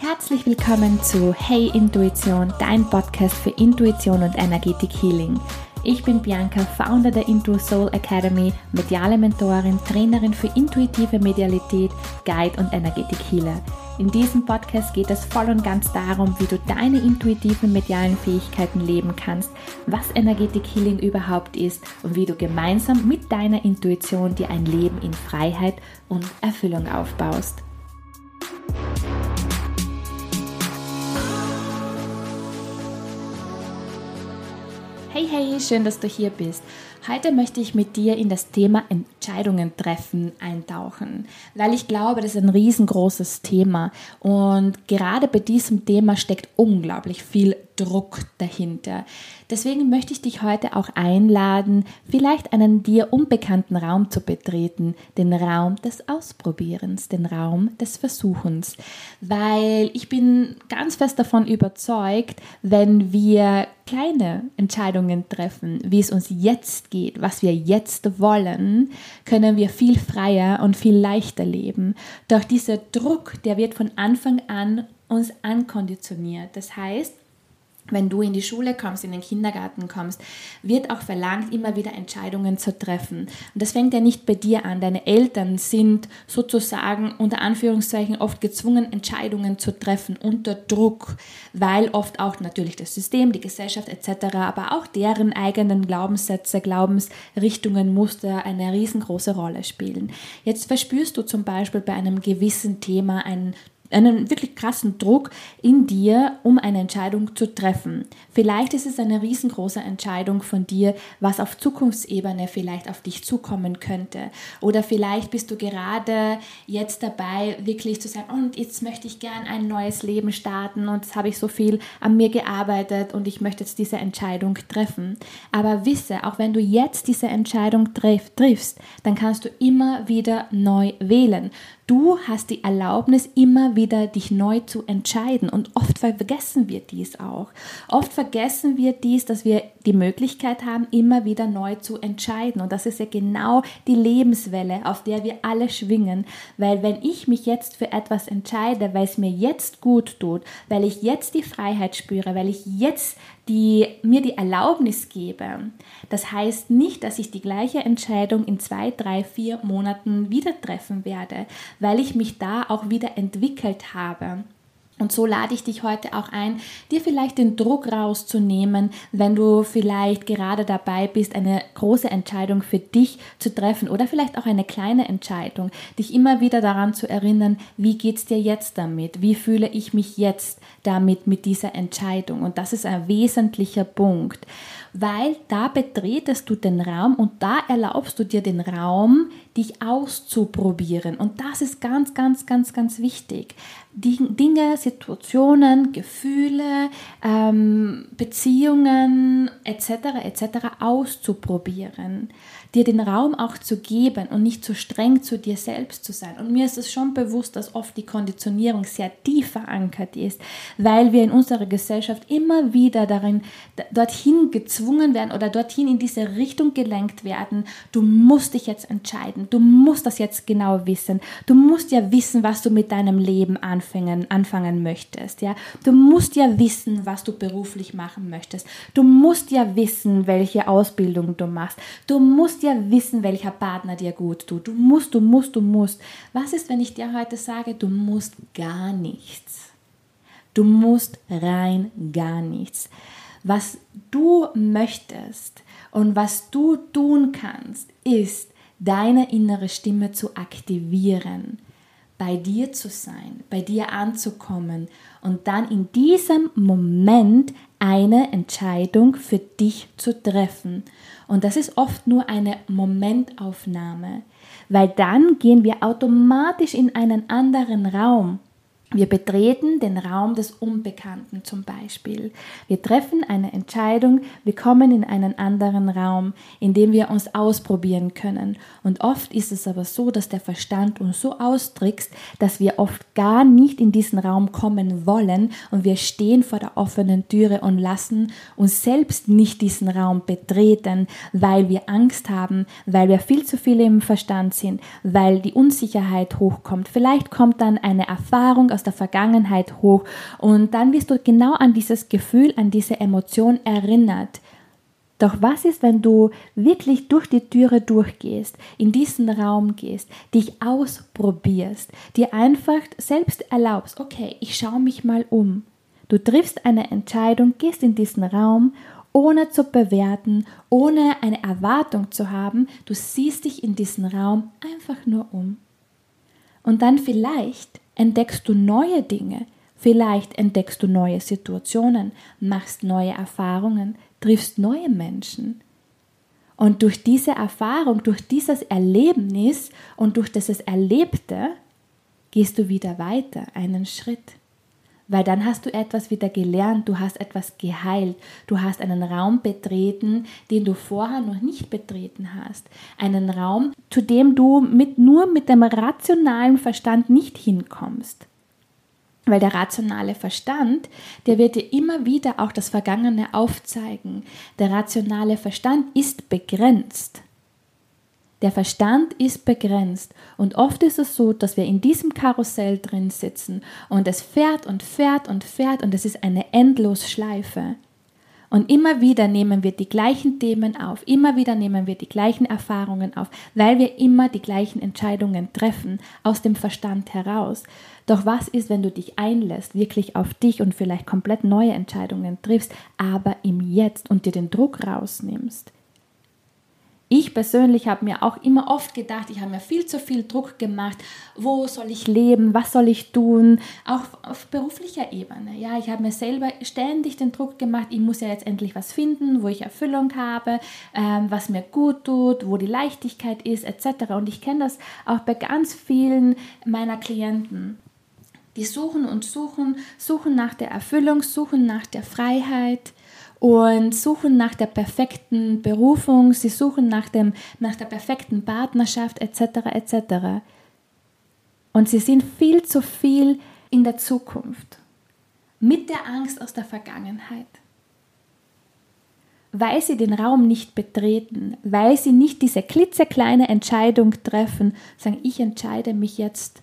Herzlich willkommen zu Hey Intuition, dein Podcast für Intuition und Energetik Healing. Ich bin Bianca, Founder der Intu Soul Academy, mediale Mentorin, Trainerin für intuitive Medialität, Guide und Energetik Healer. In diesem Podcast geht es voll und ganz darum, wie du deine intuitiven medialen Fähigkeiten leben kannst, was Energetik Healing überhaupt ist und wie du gemeinsam mit deiner Intuition dir ein Leben in Freiheit und Erfüllung aufbaust. Hey, hey, schön, dass du hier bist. Heute möchte ich mit dir in das Thema Entscheidungen treffen eintauchen, weil ich glaube, das ist ein riesengroßes Thema und gerade bei diesem Thema steckt unglaublich viel Druck dahinter. Deswegen möchte ich dich heute auch einladen, vielleicht einen dir unbekannten Raum zu betreten, den Raum des Ausprobierens, den Raum des Versuchens, weil ich bin ganz fest davon überzeugt, wenn wir kleine Entscheidungen treffen, wie es uns jetzt geht, was wir jetzt wollen, können wir viel freier und viel leichter leben. Doch dieser Druck, der wird von Anfang an uns ankonditioniert. Das heißt, wenn du in die Schule kommst, in den Kindergarten kommst, wird auch verlangt, immer wieder Entscheidungen zu treffen. Und das fängt ja nicht bei dir an. Deine Eltern sind sozusagen unter Anführungszeichen oft gezwungen, Entscheidungen zu treffen unter Druck, weil oft auch natürlich das System, die Gesellschaft etc., aber auch deren eigenen Glaubenssätze, Glaubensrichtungen, Muster eine riesengroße Rolle spielen. Jetzt verspürst du zum Beispiel bei einem gewissen Thema einen einen wirklich krassen Druck in dir, um eine Entscheidung zu treffen. Vielleicht ist es eine riesengroße Entscheidung von dir, was auf Zukunftsebene vielleicht auf dich zukommen könnte. Oder vielleicht bist du gerade jetzt dabei, wirklich zu sagen, und jetzt möchte ich gern ein neues Leben starten und jetzt habe ich so viel an mir gearbeitet und ich möchte jetzt diese Entscheidung treffen. Aber wisse, auch wenn du jetzt diese Entscheidung triffst, dann kannst du immer wieder neu wählen. Du hast die Erlaubnis, immer wieder dich neu zu entscheiden. Und oft vergessen wir dies auch. Oft vergessen wir dies, dass wir die Möglichkeit haben, immer wieder neu zu entscheiden. Und das ist ja genau die Lebenswelle, auf der wir alle schwingen. Weil wenn ich mich jetzt für etwas entscheide, weil es mir jetzt gut tut, weil ich jetzt die Freiheit spüre, weil ich jetzt die, mir die Erlaubnis gebe, das heißt nicht, dass ich die gleiche Entscheidung in zwei, drei, vier Monaten wieder treffen werde, weil ich mich da auch wieder entwickelt habe. Und so lade ich dich heute auch ein, dir vielleicht den Druck rauszunehmen, wenn du vielleicht gerade dabei bist, eine große Entscheidung für dich zu treffen oder vielleicht auch eine kleine Entscheidung, dich immer wieder daran zu erinnern, wie geht es dir jetzt damit? Wie fühle ich mich jetzt damit mit dieser Entscheidung? Und das ist ein wesentlicher Punkt, weil da betretest du den Raum und da erlaubst du dir den Raum, dich auszuprobieren. Und das ist ganz, ganz, ganz, ganz wichtig. Dinge, Situationen, Gefühle, ähm, Beziehungen etc. etc. auszuprobieren dir den Raum auch zu geben und nicht zu streng zu dir selbst zu sein. Und mir ist es schon bewusst, dass oft die Konditionierung sehr tief verankert ist, weil wir in unserer Gesellschaft immer wieder darin dorthin gezwungen werden oder dorthin in diese Richtung gelenkt werden. Du musst dich jetzt entscheiden. Du musst das jetzt genau wissen. Du musst ja wissen, was du mit deinem Leben anfangen, anfangen möchtest. Ja? Du musst ja wissen, was du beruflich machen möchtest. Du musst ja wissen, welche Ausbildung du machst. Du musst ja wissen, welcher Partner dir gut tut. Du musst, du musst, du musst. Was ist, wenn ich dir heute sage, du musst gar nichts? Du musst rein gar nichts. Was du möchtest und was du tun kannst, ist, deine innere Stimme zu aktivieren, bei dir zu sein, bei dir anzukommen und dann in diesem Moment eine Entscheidung für dich zu treffen. Und das ist oft nur eine Momentaufnahme, weil dann gehen wir automatisch in einen anderen Raum. Wir betreten den Raum des Unbekannten zum Beispiel. Wir treffen eine Entscheidung, wir kommen in einen anderen Raum, in dem wir uns ausprobieren können. Und oft ist es aber so, dass der Verstand uns so austrickst, dass wir oft gar nicht in diesen Raum kommen wollen und wir stehen vor der offenen Türe und lassen uns selbst nicht diesen Raum betreten, weil wir Angst haben, weil wir viel zu viel im Verstand sind, weil die Unsicherheit hochkommt. Vielleicht kommt dann eine Erfahrung aus der Vergangenheit hoch und dann wirst du genau an dieses Gefühl, an diese Emotion erinnert. Doch was ist, wenn du wirklich durch die Türe durchgehst, in diesen Raum gehst, dich ausprobierst, dir einfach selbst erlaubst, okay, ich schaue mich mal um. Du triffst eine Entscheidung, gehst in diesen Raum, ohne zu bewerten, ohne eine Erwartung zu haben, du siehst dich in diesen Raum einfach nur um. Und dann vielleicht entdeckst du neue Dinge, vielleicht entdeckst du neue Situationen, machst neue Erfahrungen, triffst neue Menschen. Und durch diese Erfahrung, durch dieses Erlebnis und durch dieses Erlebte gehst du wieder weiter, einen Schritt. Weil dann hast du etwas wieder gelernt, du hast etwas geheilt, du hast einen Raum betreten, den du vorher noch nicht betreten hast. Einen Raum, zu dem du mit, nur mit dem rationalen Verstand nicht hinkommst. Weil der rationale Verstand, der wird dir immer wieder auch das Vergangene aufzeigen. Der rationale Verstand ist begrenzt. Der Verstand ist begrenzt und oft ist es so, dass wir in diesem Karussell drin sitzen und es fährt und fährt und fährt und es ist eine Endlosschleife. Und immer wieder nehmen wir die gleichen Themen auf, immer wieder nehmen wir die gleichen Erfahrungen auf, weil wir immer die gleichen Entscheidungen treffen, aus dem Verstand heraus. Doch was ist, wenn du dich einlässt, wirklich auf dich und vielleicht komplett neue Entscheidungen triffst, aber im Jetzt und dir den Druck rausnimmst? Ich persönlich habe mir auch immer oft gedacht, ich habe mir viel zu viel Druck gemacht. Wo soll ich leben? Was soll ich tun? Auch auf beruflicher Ebene. Ja, ich habe mir selber ständig den Druck gemacht. Ich muss ja jetzt endlich was finden, wo ich Erfüllung habe, ähm, was mir gut tut, wo die Leichtigkeit ist, etc. Und ich kenne das auch bei ganz vielen meiner Klienten. Die suchen und suchen, suchen nach der Erfüllung, suchen nach der Freiheit und suchen nach der perfekten Berufung, sie suchen nach, dem, nach der perfekten Partnerschaft etc. etc. Und sie sind viel zu viel in der Zukunft, mit der Angst aus der Vergangenheit. Weil sie den Raum nicht betreten, weil sie nicht diese klitzekleine Entscheidung treffen, sagen, ich entscheide mich jetzt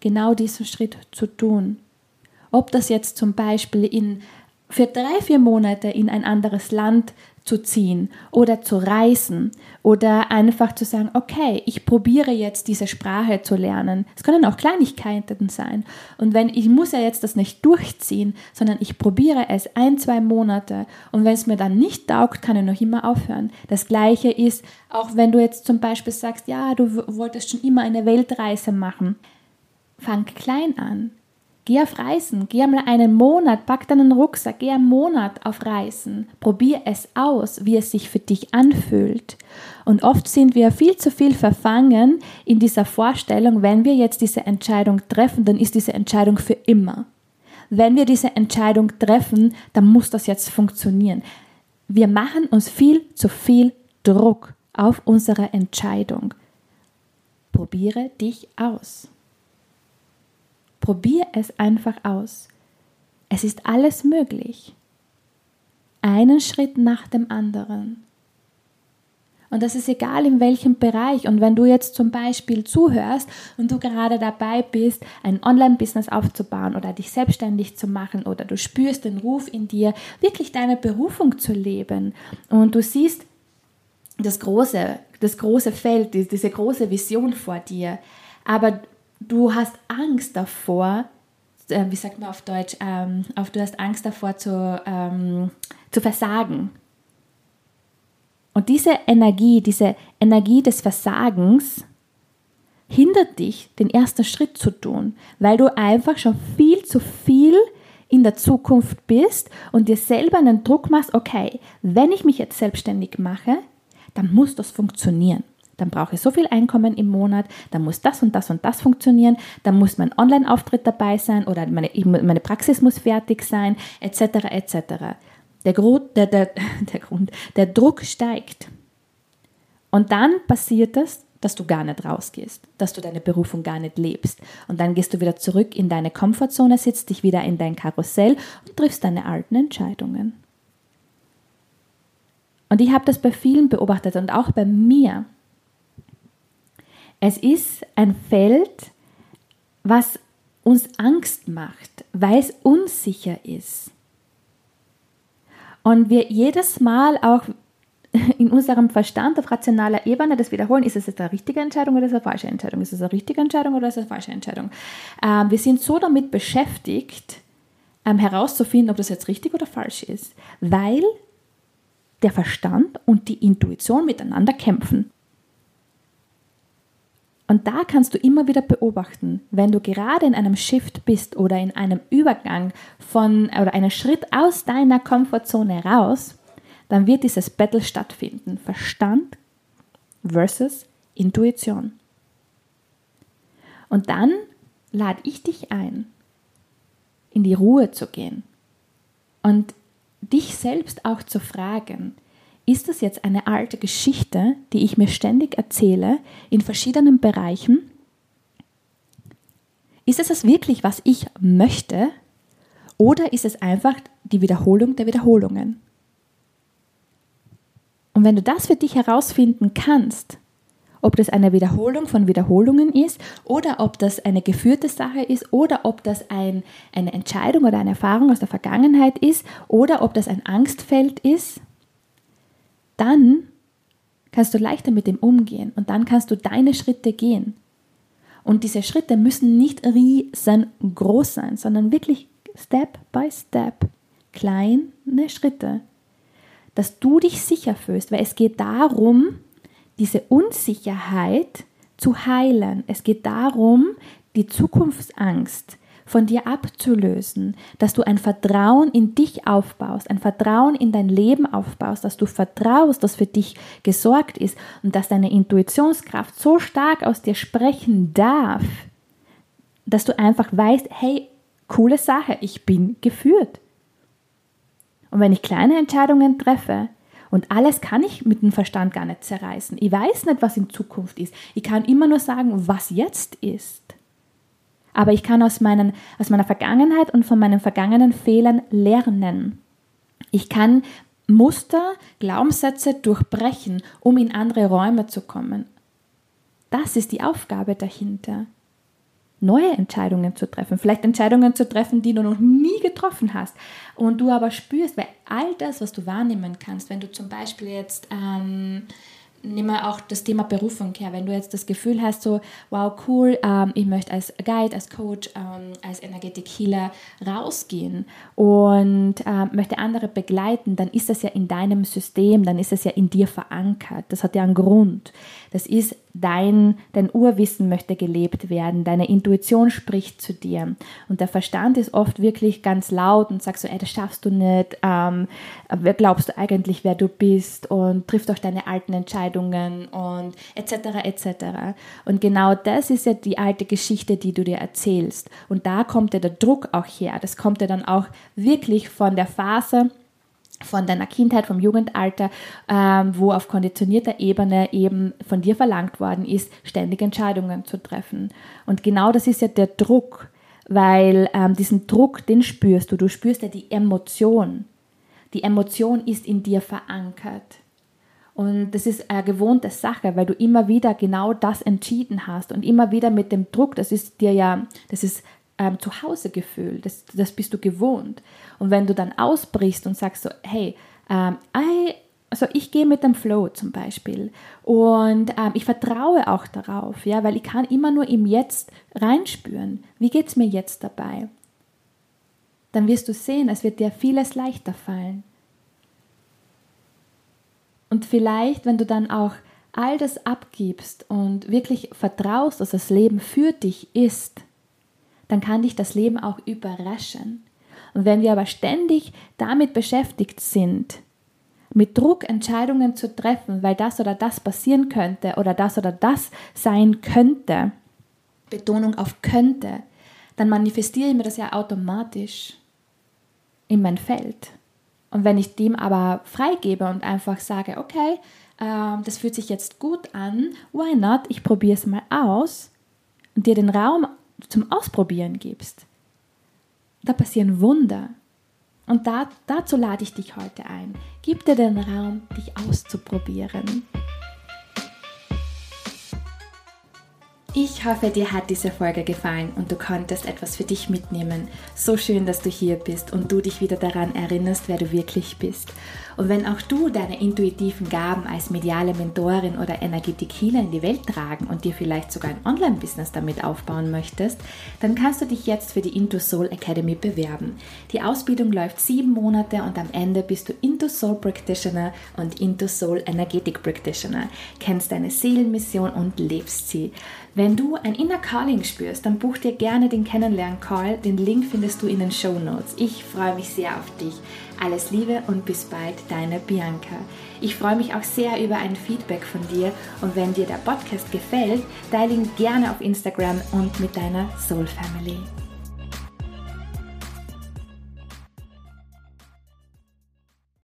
genau diesen Schritt zu tun. Ob das jetzt zum Beispiel in für drei, vier Monate in ein anderes Land zu ziehen oder zu reisen oder einfach zu sagen, okay, ich probiere jetzt diese Sprache zu lernen. Es können auch Kleinigkeiten sein. Und wenn ich muss ja jetzt das nicht durchziehen, sondern ich probiere es ein, zwei Monate und wenn es mir dann nicht taugt, kann ich noch immer aufhören. Das gleiche ist, auch wenn du jetzt zum Beispiel sagst, ja, du wolltest schon immer eine Weltreise machen. Fang klein an. Geh auf Reisen, geh einmal einen Monat, pack deinen Rucksack, geh einen Monat auf Reisen, probier es aus, wie es sich für dich anfühlt. Und oft sind wir viel zu viel verfangen in dieser Vorstellung, wenn wir jetzt diese Entscheidung treffen, dann ist diese Entscheidung für immer. Wenn wir diese Entscheidung treffen, dann muss das jetzt funktionieren. Wir machen uns viel zu viel Druck auf unsere Entscheidung. Probiere dich aus. Probier es einfach aus. Es ist alles möglich. Einen Schritt nach dem anderen. Und das ist egal in welchem Bereich. Und wenn du jetzt zum Beispiel zuhörst und du gerade dabei bist, ein Online-Business aufzubauen oder dich selbstständig zu machen oder du spürst den Ruf in dir, wirklich deine Berufung zu leben und du siehst das große, das große Feld, diese große Vision vor dir, aber du hast Angst davor, äh, wie sagt man auf Deutsch, ähm, auf, du hast Angst davor zu, ähm, zu versagen. Und diese Energie, diese Energie des Versagens hindert dich, den ersten Schritt zu tun, weil du einfach schon viel zu viel in der Zukunft bist und dir selber einen Druck machst, okay, wenn ich mich jetzt selbstständig mache, dann muss das funktionieren dann brauche ich so viel Einkommen im Monat, dann muss das und das und das funktionieren, dann muss mein Online-Auftritt dabei sein oder meine, meine Praxis muss fertig sein, etc. etc. Der, Grund, der, der, der, Grund, der Druck steigt. Und dann passiert es, dass du gar nicht rausgehst, dass du deine Berufung gar nicht lebst. Und dann gehst du wieder zurück in deine Komfortzone, sitzt dich wieder in dein Karussell und triffst deine alten Entscheidungen. Und ich habe das bei vielen beobachtet und auch bei mir. Es ist ein Feld, was uns Angst macht, weil es unsicher ist. Und wir jedes Mal auch in unserem Verstand auf rationaler Ebene das wiederholen, ist es jetzt eine richtige Entscheidung oder ist es eine falsche Entscheidung? Ist es eine richtige Entscheidung oder ist es eine falsche Entscheidung? Ähm, wir sind so damit beschäftigt, ähm, herauszufinden, ob das jetzt richtig oder falsch ist, weil der Verstand und die Intuition miteinander kämpfen. Und da kannst du immer wieder beobachten, wenn du gerade in einem Shift bist oder in einem Übergang von oder einem Schritt aus deiner Komfortzone raus, dann wird dieses Battle stattfinden. Verstand versus Intuition. Und dann lade ich dich ein, in die Ruhe zu gehen und dich selbst auch zu fragen, ist das jetzt eine alte Geschichte, die ich mir ständig erzähle in verschiedenen Bereichen? Ist es das wirklich, was ich möchte? Oder ist es einfach die Wiederholung der Wiederholungen? Und wenn du das für dich herausfinden kannst, ob das eine Wiederholung von Wiederholungen ist oder ob das eine geführte Sache ist oder ob das ein, eine Entscheidung oder eine Erfahrung aus der Vergangenheit ist oder ob das ein Angstfeld ist, dann kannst du leichter mit dem umgehen und dann kannst du deine Schritte gehen. Und diese Schritte müssen nicht riesengroß sein, sondern wirklich Step by Step, kleine Schritte, dass du dich sicher fühlst, weil es geht darum, diese Unsicherheit zu heilen. Es geht darum, die Zukunftsangst von dir abzulösen, dass du ein Vertrauen in dich aufbaust, ein Vertrauen in dein Leben aufbaust, dass du vertraust, dass für dich gesorgt ist und dass deine Intuitionskraft so stark aus dir sprechen darf, dass du einfach weißt, hey, coole Sache, ich bin geführt. Und wenn ich kleine Entscheidungen treffe, und alles kann ich mit dem Verstand gar nicht zerreißen. Ich weiß nicht, was in Zukunft ist. Ich kann immer nur sagen, was jetzt ist. Aber ich kann aus, meinen, aus meiner Vergangenheit und von meinen vergangenen Fehlern lernen. Ich kann Muster, Glaubenssätze durchbrechen, um in andere Räume zu kommen. Das ist die Aufgabe dahinter. Neue Entscheidungen zu treffen, vielleicht Entscheidungen zu treffen, die du noch nie getroffen hast und du aber spürst, weil all das, was du wahrnehmen kannst, wenn du zum Beispiel jetzt ähm, nimm mal auch das Thema Berufung her. Wenn du jetzt das Gefühl hast, so, wow, cool, ähm, ich möchte als Guide, als Coach, ähm, als Energetic Healer rausgehen und ähm, möchte andere begleiten, dann ist das ja in deinem System, dann ist das ja in dir verankert. Das hat ja einen Grund. Das ist dein, dein Urwissen möchte gelebt werden, deine Intuition spricht zu dir. Und der Verstand ist oft wirklich ganz laut und sagt so, ey, das schaffst du nicht, ähm, wer glaubst du eigentlich, wer du bist und triff doch deine alten Entscheidungen und etc. etc. Und genau das ist ja die alte Geschichte, die du dir erzählst. Und da kommt ja der Druck auch her. Das kommt ja dann auch wirklich von der Phase, von deiner Kindheit, vom Jugendalter, ähm, wo auf konditionierter Ebene eben von dir verlangt worden ist, ständig Entscheidungen zu treffen. Und genau das ist ja der Druck, weil ähm, diesen Druck, den spürst du. Du spürst ja die Emotion. Die Emotion ist in dir verankert. Und das ist eine gewohnte Sache, weil du immer wieder genau das entschieden hast und immer wieder mit dem Druck, das ist dir ja, das ist ähm, Zuhausegefühl, das, das bist du gewohnt. Und wenn du dann ausbrichst und sagst so, hey, ähm, I, also ich gehe mit dem Flow zum Beispiel und ähm, ich vertraue auch darauf, ja, weil ich kann immer nur im Jetzt reinspüren, wie geht es mir jetzt dabei? Dann wirst du sehen, es wird dir vieles leichter fallen. Und vielleicht, wenn du dann auch all das abgibst und wirklich vertraust, dass das Leben für dich ist, dann kann dich das Leben auch überraschen. Und wenn wir aber ständig damit beschäftigt sind, mit Druck Entscheidungen zu treffen, weil das oder das passieren könnte oder das oder das sein könnte, Betonung auf könnte, dann manifestiere ich mir das ja automatisch in mein Feld. Und wenn ich dem aber freigebe und einfach sage, okay, äh, das fühlt sich jetzt gut an, why not? Ich probiere es mal aus und dir den Raum zum Ausprobieren gibst, da passieren Wunder. Und da, dazu lade ich dich heute ein. Gib dir den Raum, dich auszuprobieren. Ich hoffe, dir hat diese Folge gefallen und du konntest etwas für dich mitnehmen. So schön, dass du hier bist und du dich wieder daran erinnerst, wer du wirklich bist. Und wenn auch du deine intuitiven Gaben als mediale Mentorin oder Energetik-Healer in die Welt tragen und dir vielleicht sogar ein Online-Business damit aufbauen möchtest, dann kannst du dich jetzt für die Into Soul Academy bewerben. Die Ausbildung läuft sieben Monate und am Ende bist du Into Soul Practitioner und Into Soul Energetic Practitioner, kennst deine Seelenmission und lebst sie. Wenn du ein Inner Calling spürst, dann buch dir gerne den Kennenlern-Call. Den Link findest du in den Show Notes. Ich freue mich sehr auf dich. Alles Liebe und bis bald, deine Bianca. Ich freue mich auch sehr über ein Feedback von dir und wenn dir der Podcast gefällt, teile ihn gerne auf Instagram und mit deiner Soul Family.